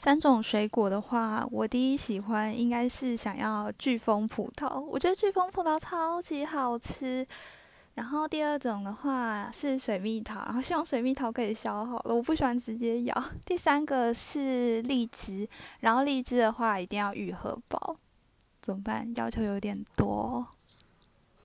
三种水果的话，我第一喜欢应该是想要飓风葡萄，我觉得飓风葡萄超级好吃。然后第二种的话是水蜜桃，然后希望水蜜桃可以削好了，我不喜欢直接咬。第三个是荔枝，然后荔枝的话一定要愈合包，怎么办？要求有点多。